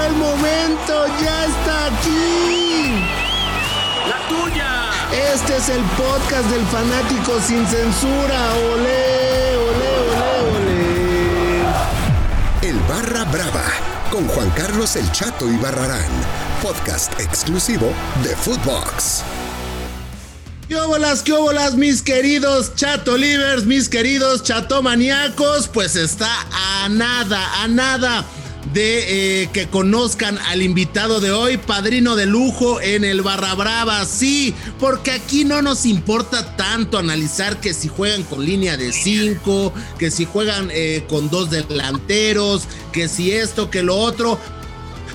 llegó el momento, ya está aquí. La tuya. Este es el podcast del fanático sin censura. Olé, olé, olé, olé. El Barra Brava con Juan Carlos El Chato y Barrarán, podcast exclusivo de Footbox. ¿Qué óbolas, qué óbolas, mis queridos chato livers, mis queridos chato maníacos? Pues está a nada, a nada de eh, que conozcan al invitado de hoy, padrino de lujo en el Barra Brava. Sí, porque aquí no nos importa tanto analizar que si juegan con línea de 5, que si juegan eh, con dos delanteros, que si esto, que lo otro.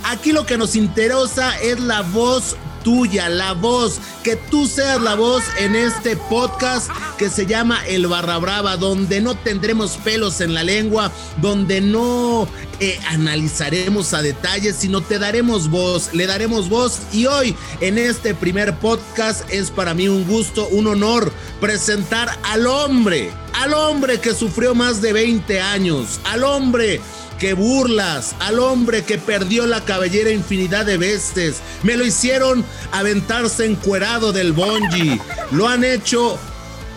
Aquí lo que nos interesa es la voz tuya, la voz, que tú seas la voz en este podcast que se llama El Barra Brava, donde no tendremos pelos en la lengua, donde no eh, analizaremos a detalles, sino te daremos voz, le daremos voz. Y hoy, en este primer podcast, es para mí un gusto, un honor presentar al hombre, al hombre que sufrió más de 20 años, al hombre que burlas, al hombre que perdió la cabellera infinidad de veces. Me lo hicieron aventarse encuerado del bonji. Lo han hecho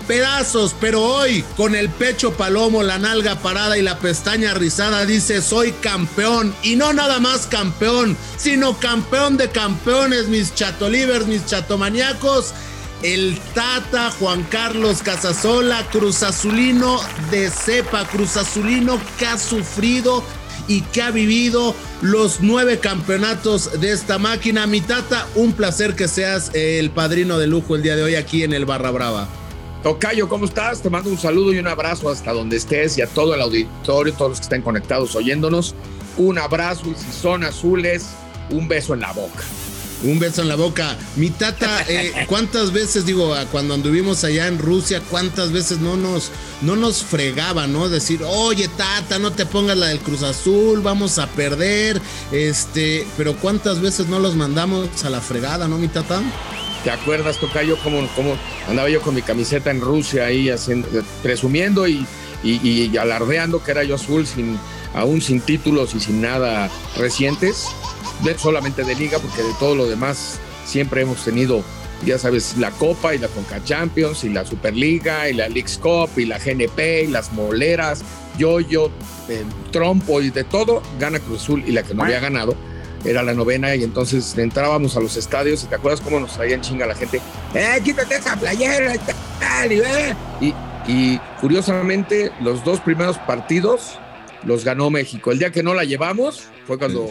pedazos, pero hoy con el pecho palomo, la nalga parada y la pestaña rizada dice soy campeón y no nada más campeón, sino campeón de campeones, mis chatolivers, mis chatomaniacos el Tata Juan Carlos Casasola, Cruz Azulino de cepa, Cruz Azulino que ha sufrido y que ha vivido los nueve campeonatos de esta máquina. Mi Tata, un placer que seas el padrino de lujo el día de hoy aquí en el Barra Brava. Tocayo, ¿cómo estás? Te mando un saludo y un abrazo hasta donde estés y a todo el auditorio, todos los que estén conectados oyéndonos. Un abrazo y si son azules, un beso en la boca. Un beso en la boca. Mi tata, eh, ¿cuántas veces, digo, cuando anduvimos allá en Rusia, cuántas veces no nos, no nos fregaba, ¿no? Decir, oye, tata, no te pongas la del Cruz Azul, vamos a perder. Este, pero cuántas veces no los mandamos a la fregada, ¿no, mi tata? ¿Te acuerdas, Tocayo, cómo, cómo andaba yo con mi camiseta en Rusia ahí haciendo, presumiendo y, y, y alardeando que era yo azul sin aún sin títulos y sin nada recientes? Solamente de liga, porque de todo lo demás siempre hemos tenido, ya sabes, la Copa y la Conca Champions y la Superliga y la Leagues Cup y la GNP y las moleras, yo, yo, trompo y de todo, gana Cruz Azul y la que no había ganado era la novena y entonces entrábamos a los estadios y te acuerdas cómo nos traían chinga la gente, ¡eh, quítate esa playera! Y, y curiosamente los dos primeros partidos los ganó México. El día que no la llevamos fue cuando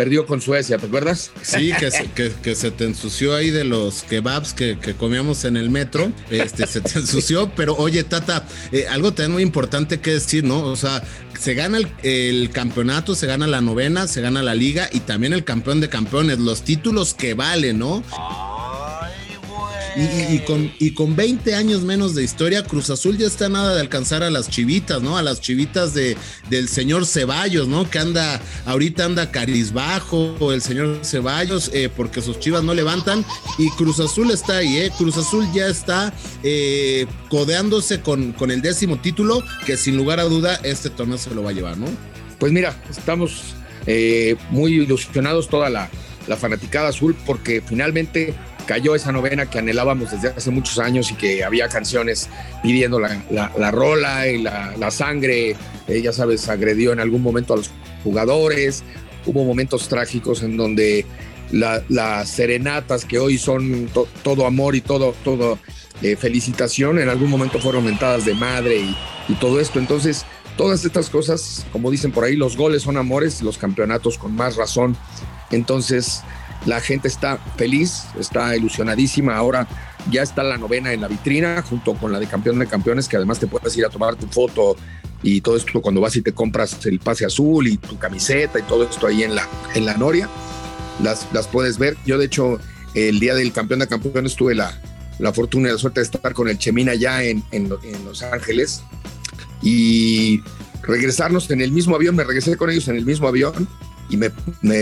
perdió con Suecia, ¿te acuerdas? Sí, que se, que, se te ensució ahí de los kebabs que, comíamos en el metro, este, se te ensució, pero oye, Tata, eh, algo también muy importante que decir, ¿no? O sea, se gana el, el, campeonato, se gana la novena, se gana la liga y también el campeón de campeones, los títulos que valen, ¿no? Y, con, y con 20 años menos de historia, Cruz Azul ya está nada de alcanzar a las chivitas, ¿no? A las chivitas de, del señor Ceballos, ¿no? Que anda, ahorita anda carizbajo el señor Ceballos, eh, porque sus chivas no levantan. Y Cruz Azul está ahí, ¿eh? Cruz Azul ya está eh, codeándose con, con el décimo título, que sin lugar a duda este torneo se lo va a llevar, ¿no? Pues mira, estamos eh, muy ilusionados toda la, la fanaticada azul, porque finalmente cayó esa novena que anhelábamos desde hace muchos años y que había canciones pidiendo la, la, rola y la, la sangre, eh, ya sabes, agredió en algún momento a los jugadores, hubo momentos trágicos en donde las serenatas que hoy son todo amor y todo, todo eh, felicitación, en algún momento fueron mentadas de madre y, y todo esto, entonces todas estas cosas, como dicen por ahí, los goles son amores, los campeonatos con más razón. Entonces, la gente está feliz, está ilusionadísima. Ahora ya está la novena en la vitrina, junto con la de campeón de campeones, que además te puedes ir a tomar tu foto y todo esto cuando vas y te compras el pase azul y tu camiseta y todo esto ahí en la, en la Noria. Las, las puedes ver. Yo, de hecho, el día del campeón de campeones tuve la, la fortuna y la suerte de estar con el Chemina ya en, en, en Los Ángeles y regresarnos en el mismo avión. Me regresé con ellos en el mismo avión y me,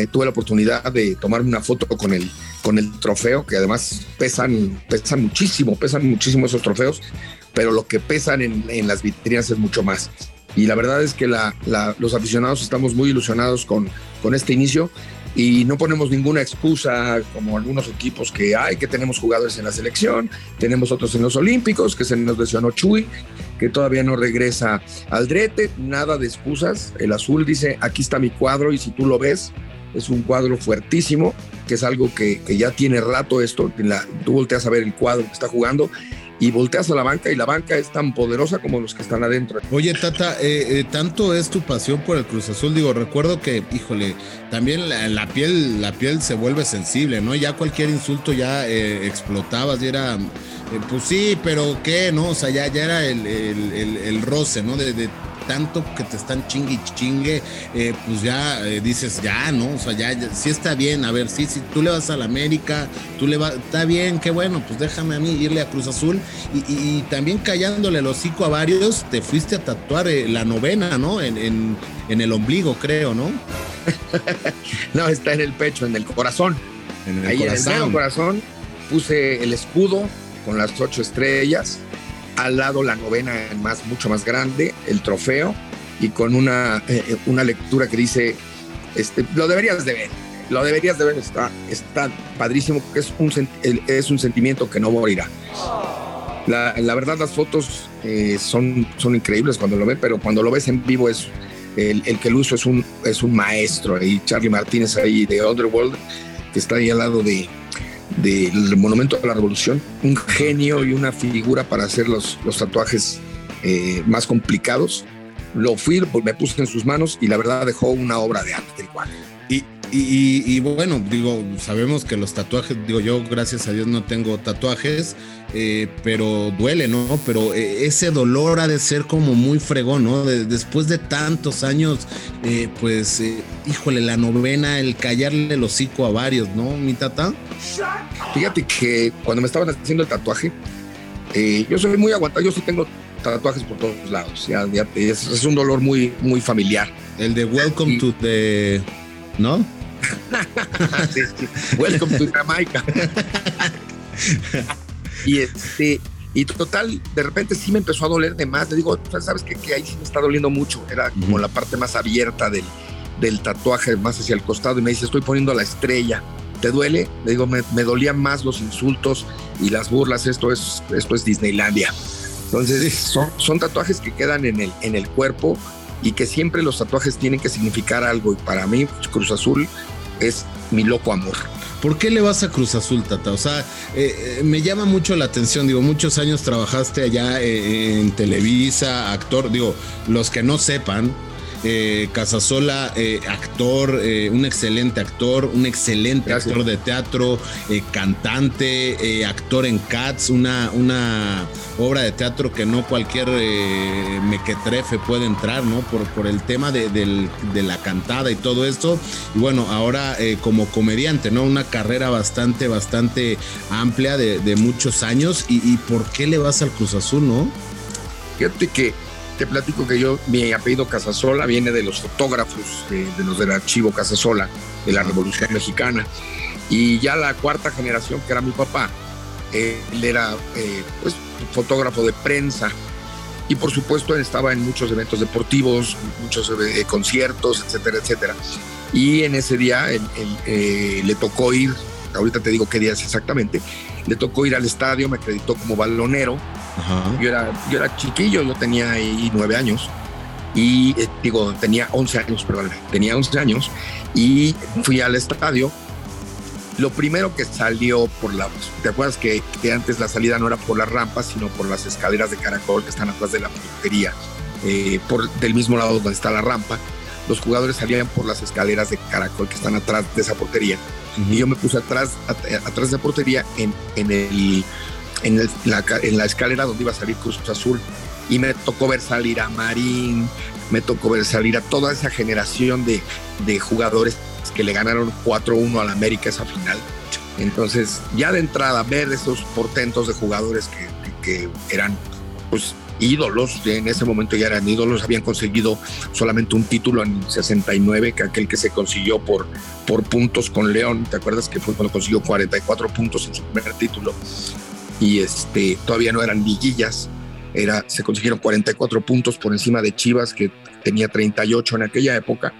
tuve la oportunidad de tomarme una foto con el, con el trofeo, que además pesan, pesan muchísimo, pesan muchísimo esos trofeos, pero lo que pesan en, las vitrinas es mucho más. Y la verdad es que los aficionados estamos muy ilusionados con, con este inicio y no ponemos ninguna excusa como algunos equipos que hay, que tenemos jugadores en la selección, tenemos otros en los Olímpicos, que se nos lesionó Chuy, que todavía no regresa al drete, nada de excusas. El azul dice, aquí está mi cuadro y si tú lo ves, es un cuadro fuertísimo, que es algo que, ya tiene rato esto, la, tú volteas a ver el cuadro que está jugando y volteas a la banca y la banca es tan poderosa como los que están adentro. Oye, Tata, eh, eh, tanto es tu pasión por el Cruz Azul, digo, recuerdo que, híjole, también la, piel, la piel se vuelve sensible, ¿no? Ya cualquier insulto ya eh, explotabas y era, pues sí, pero ¿qué? ¿No? O sea, ya, ya era el, el, roce, ¿no? de, tanto que te están chingue y chingue, eh, pues ya eh, dices, ya, ¿no? O sea, ya, sí está bien, a ver, sí, si tú le vas a la América, tú le vas, está bien, qué bueno, pues déjame a mí irle a Cruz Azul y, también callándole el hocico a varios, te fuiste a tatuar eh, la novena, ¿no? En, en, el ombligo, creo, ¿no? no, está en el pecho, en el corazón. En el Ahí corazón. en el corazón puse el escudo con las ocho estrellas al lado la novena más, mucho más grande, el trofeo, y con una, eh, una lectura que dice, este, lo deberías de ver, lo deberías de ver, está, está padrísimo, porque es un, es un sentimiento que no morirá. La, la verdad, las fotos eh, son, son increíbles cuando lo ven, pero cuando lo ves en vivo es el, el, que lo uso es un, es un maestro. Y Charlie Martínez ahí de Underworld, que está ahí al lado de, del Monumento a la Revolución, un genio y una figura para hacer los, los tatuajes eh, más complicados. Lo fui, me puse en sus manos y la verdad dejó una obra de arte igual. Y, y, y, bueno, digo, sabemos que los tatuajes, digo yo, gracias a Dios no tengo tatuajes, eh, pero duele, ¿no? Pero eh, ese dolor ha de ser como muy fregón, ¿no? después de tantos años, pues, híjole, la novena, el callarle el hocico a varios, ¿no, mi tata? Fíjate que cuando me estaban haciendo el tatuaje, eh, yo soy muy aguantado, yo sí tengo tatuajes por todos lados, ya, es, un dolor muy, muy familiar. El de Welcome to the... ¿No? Welcome to Jamaica. y este... Y total, de repente sí me empezó a doler de más. Le digo, sabes que, que ahí sí me está doliendo mucho. Era como la parte más abierta del, del tatuaje, más hacia el costado. Y me dice, estoy poniendo la estrella. ¿te duele? Le digo, me, dolían más los insultos y las burlas, esto es, esto es Disneylandia. Entonces, son, son tatuajes que quedan en el, en el cuerpo y que siempre los tatuajes tienen que significar algo. Y para mí, Cruz Azul es mi loco amor. ¿Por qué le vas a Cruz Azul, Tata? O sea, eh, eh, me llama mucho la atención. Digo, muchos años trabajaste allá eh, en Televisa, actor. Digo, los que no sepan, eh, Casasola, eh, actor, eh, un excelente actor, un excelente actor de teatro, cantante, actor en Cats, una, una obra de teatro que no cualquier mequetrefe puede entrar, ¿no? Por, por el tema de, la cantada y todo esto. Y bueno, ahora como comediante, ¿no? Una carrera bastante, bastante amplia de, muchos años. Y, ¿Y por qué le vas al Cruz Azul, no? Fíjate que te platico que yo, mi apellido Casasola viene de los fotógrafos, de, los del archivo Casasola, de la Revolución Mexicana. Y ya la cuarta generación, que era mi papá, él era eh, pues, fotógrafo de prensa. Y por supuesto estaba en muchos eventos deportivos, muchos eh, conciertos, etcétera, etcétera. Y en ese día él, eh, le tocó ir, ahorita te digo qué día es exactamente, le tocó ir al estadio, me acreditó como balonero yo, era, yo era chiquillo, yo tenía ahí nueve años y eh, digo, tenía 11 años, perdón, tenía 11 años y fui al estadio. Lo primero que salió por la, ¿te acuerdas que, que antes la salida no era por las rampas, sino por las escaleras de caracol que están atrás de la portería, eh, por, del mismo lado donde está la rampa? Los jugadores salían por las escaleras de caracol que están atrás de esa portería. Y yo me puse atrás, atrás de la portería en, en el en, la, en la escalera donde iba a salir Cruz Azul y me tocó ver salir a Marín, me tocó ver salir a toda esa generación de, de jugadores que le ganaron 4-1 al América esa final. Entonces, ya de entrada, ver esos portentos de jugadores que, que, eran pues ídolos, en ese momento ya eran ídolos, habían conseguido solamente un título en 69, que aquel que se consiguió por, por puntos con León, ¿te acuerdas que fue cuando consiguió 44 puntos en su primer título? Y este, todavía no eran liguillas. Era, se consiguieron 44 puntos por encima de Chivas, que tenía 38 en aquella época.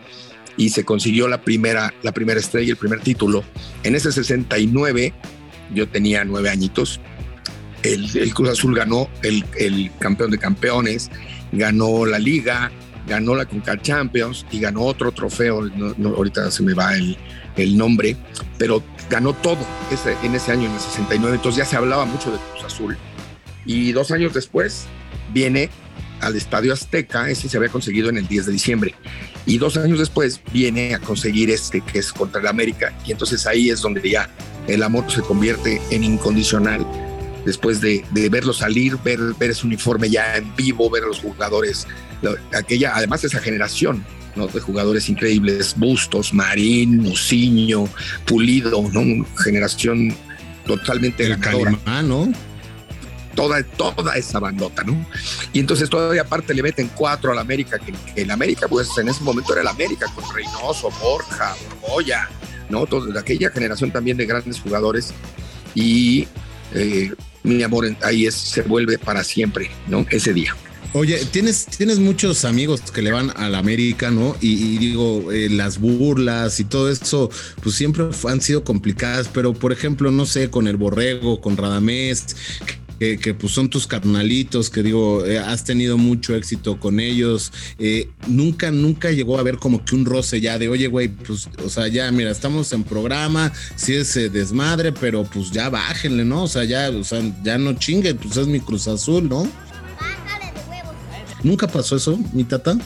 y se consiguió la primera, la primera estrella, el primer título. En ese 69 yo tenía nueve añitos. El, Cruz Azul ganó el, el, campeón de campeones, ganó la liga, ganó la Conca Champions y ganó otro trofeo. ahorita se me va el, el nombre, pero ganó todo ese, en ese año, en el 69. Entonces ya se hablaba mucho de Cruz Azul. Y dos años después viene al Estadio Azteca, ese se había conseguido en el 10 de diciembre. Y dos años después viene a conseguir este, que es contra el América. Y entonces ahí es donde ya el amor se convierte en incondicional. Después de, de verlo salir, ver, ver ese uniforme ya en vivo, ver a los jugadores, aquella, además esa generación ¿no? de jugadores increíbles, Bustos, Marín, Muciño, Pulido, ¿no? generación totalmente el ¿no? toda, toda esa bandota, ¿no? Y entonces todavía aparte le meten cuatro al América, que, el América, pues en ese momento era el América, con Reynoso, Borja, Borgoya, ¿no? Toda aquella generación también de grandes jugadores. Y eh, mi amor ahí es, se vuelve para siempre, ¿no? Ese día. Oye, tienes, tienes muchos amigos que le van al América, ¿no? Y, digo, eh, las burlas y todo eso, pues siempre han sido complicadas, pero por ejemplo, no sé, con el Borrego, con Radamés, que, pues son tus carnalitos, que digo, eh, has tenido mucho éxito con ellos. Eh, nunca, nunca llegó a haber como que un roce ya de, oye, güey, pues, o sea, ya, mira, estamos en programa, sí es desmadre, pero pues ya bájenle, ¿no? O sea, ya, o sea, ya no chingue, pues es mi Cruz Azul, ¿no? ¿Nunca pasó eso, mi tata?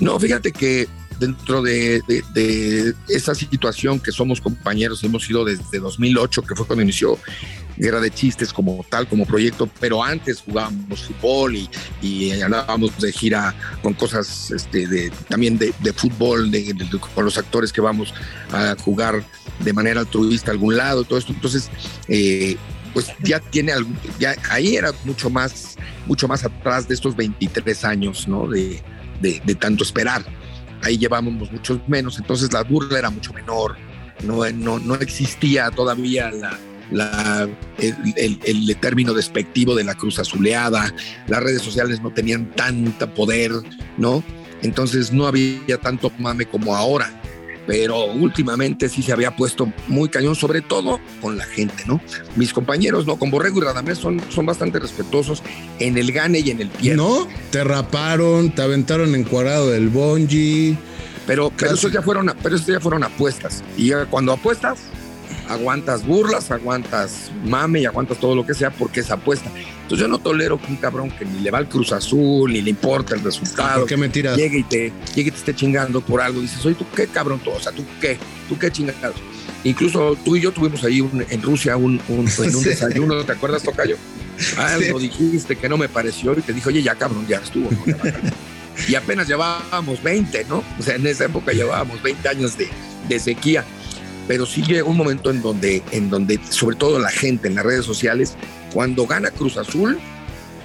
No, fíjate que dentro de, esa situación que somos compañeros, hemos sido desde 2008, que fue cuando inició Guerra de Chistes como tal, como proyecto, pero antes jugábamos fútbol y, andábamos de gira con cosas este, de, también de, fútbol, de, con los actores que vamos a jugar de manera altruista a algún lado, todo esto. Entonces, eh, pues ya tiene algún, ya ahí era mucho más, mucho más atrás de estos 23 años, ¿no? De, de, tanto esperar. Ahí llevábamos muchos menos, entonces la burla era mucho menor, no, no, no existía todavía la, el, el, término despectivo de la cruz azuleada, las redes sociales no tenían tanta poder, ¿no? Entonces no había tanto mame como ahora pero últimamente sí se había puesto muy cañón, sobre todo con la gente, ¿no? Mis compañeros, ¿no? Con Borrego y Radamés son, son bastante respetuosos en el gane y en el pie. ¿No? Te raparon, te aventaron encuadrado del bonji. Pero, pero eso ya fueron, pero eso ya fueron apuestas. Y cuando apuestas, aguantas burlas, aguantas mame y aguantas todo lo que sea porque es apuesta. Entonces yo no tolero que un cabrón que ni le va al Cruz Azul, ni le importa el resultado, ¿Qué mentiras? Llegue y te, llegue y te esté chingando por algo. Dices, oye, ¿tú qué cabrón? O sea, ¿tú qué? ¿Tú qué chingados? Incluso tú y yo tuvimos ahí en Rusia un, un, en un desayuno, ¿te acuerdas, Tocayo? Algo dijiste que no me pareció y te dijo, oye, ya cabrón, ya estuvo. y apenas llevábamos 20, ¿no? O sea, en esa época llevábamos 20 años de, de sequía pero sí llega un momento en donde, en donde, sobre todo la gente en las redes sociales, cuando gana Cruz Azul,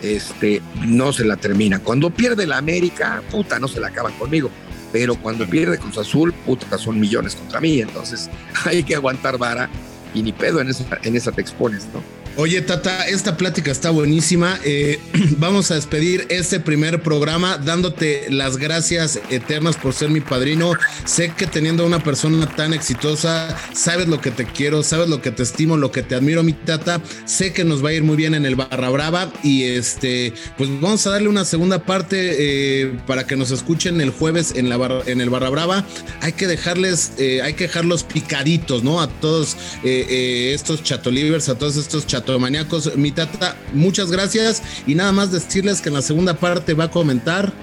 este, no se la termina. Cuando pierde la América, puta, no se la acaban conmigo. Pero cuando pierde Cruz Azul, puta, son millones contra mí. Entonces hay que aguantar vara y ni pedo en esa, en esa te expones, ¿no? Oye, Tata, esta plática está buenísima. Eh, vamos a despedir este primer programa dándote las gracias eternas por ser mi padrino. Sé que teniendo una persona tan exitosa, sabes lo que te quiero, sabes lo que te estimo, lo que te admiro, mi Tata. Sé que nos va a ir muy bien en el Barra Brava y este, pues vamos a darle una segunda parte eh, para que nos escuchen el jueves en, la en el Barra Brava. Hay que dejarles, eh, hay que dejarlos picaditos, ¿no? A todos estos chatolivers, a todos estos chat maníacos, mi tata, muchas gracias y nada más decirles que en la segunda parte va a comentar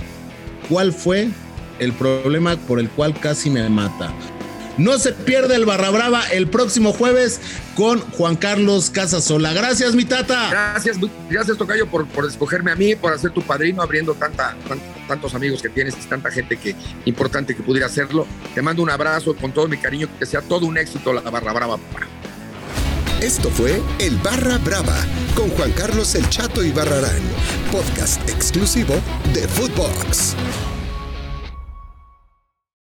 cuál fue el problema por el cual casi me mata. No se pierde el Barra Brava el próximo jueves con Juan Carlos Casasola. Gracias, mi tata. Gracias, gracias, Tocayo, por, por escogerme a mí, por ser tu padrino, abriendo tanta, tantos amigos que tienes, tanta gente que importante que pudiera hacerlo. Te mando un abrazo con todo mi cariño, que sea todo un éxito la Barra Brava. Esto fue El Barra Brava con Juan Carlos El Chato y Barrarán, podcast exclusivo de Footbox.